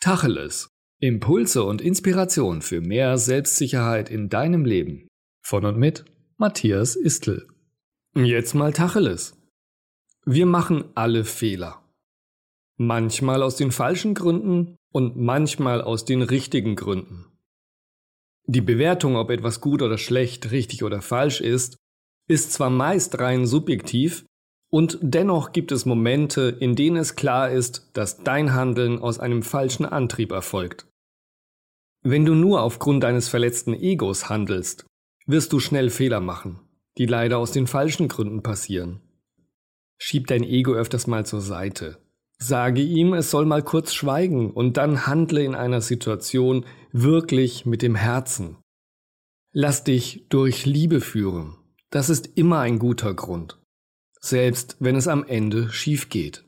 Tacheles. Impulse und Inspiration für mehr Selbstsicherheit in deinem Leben. Von und mit Matthias Istl. Jetzt mal Tacheles. Wir machen alle Fehler. Manchmal aus den falschen Gründen und manchmal aus den richtigen Gründen. Die Bewertung, ob etwas gut oder schlecht, richtig oder falsch ist, ist zwar meist rein subjektiv, und dennoch gibt es Momente, in denen es klar ist, dass dein Handeln aus einem falschen Antrieb erfolgt. Wenn du nur aufgrund deines verletzten Egos handelst, wirst du schnell Fehler machen, die leider aus den falschen Gründen passieren. Schieb dein Ego öfters mal zur Seite. Sage ihm, es soll mal kurz schweigen und dann handle in einer Situation wirklich mit dem Herzen. Lass dich durch Liebe führen. Das ist immer ein guter Grund selbst wenn es am Ende schief geht.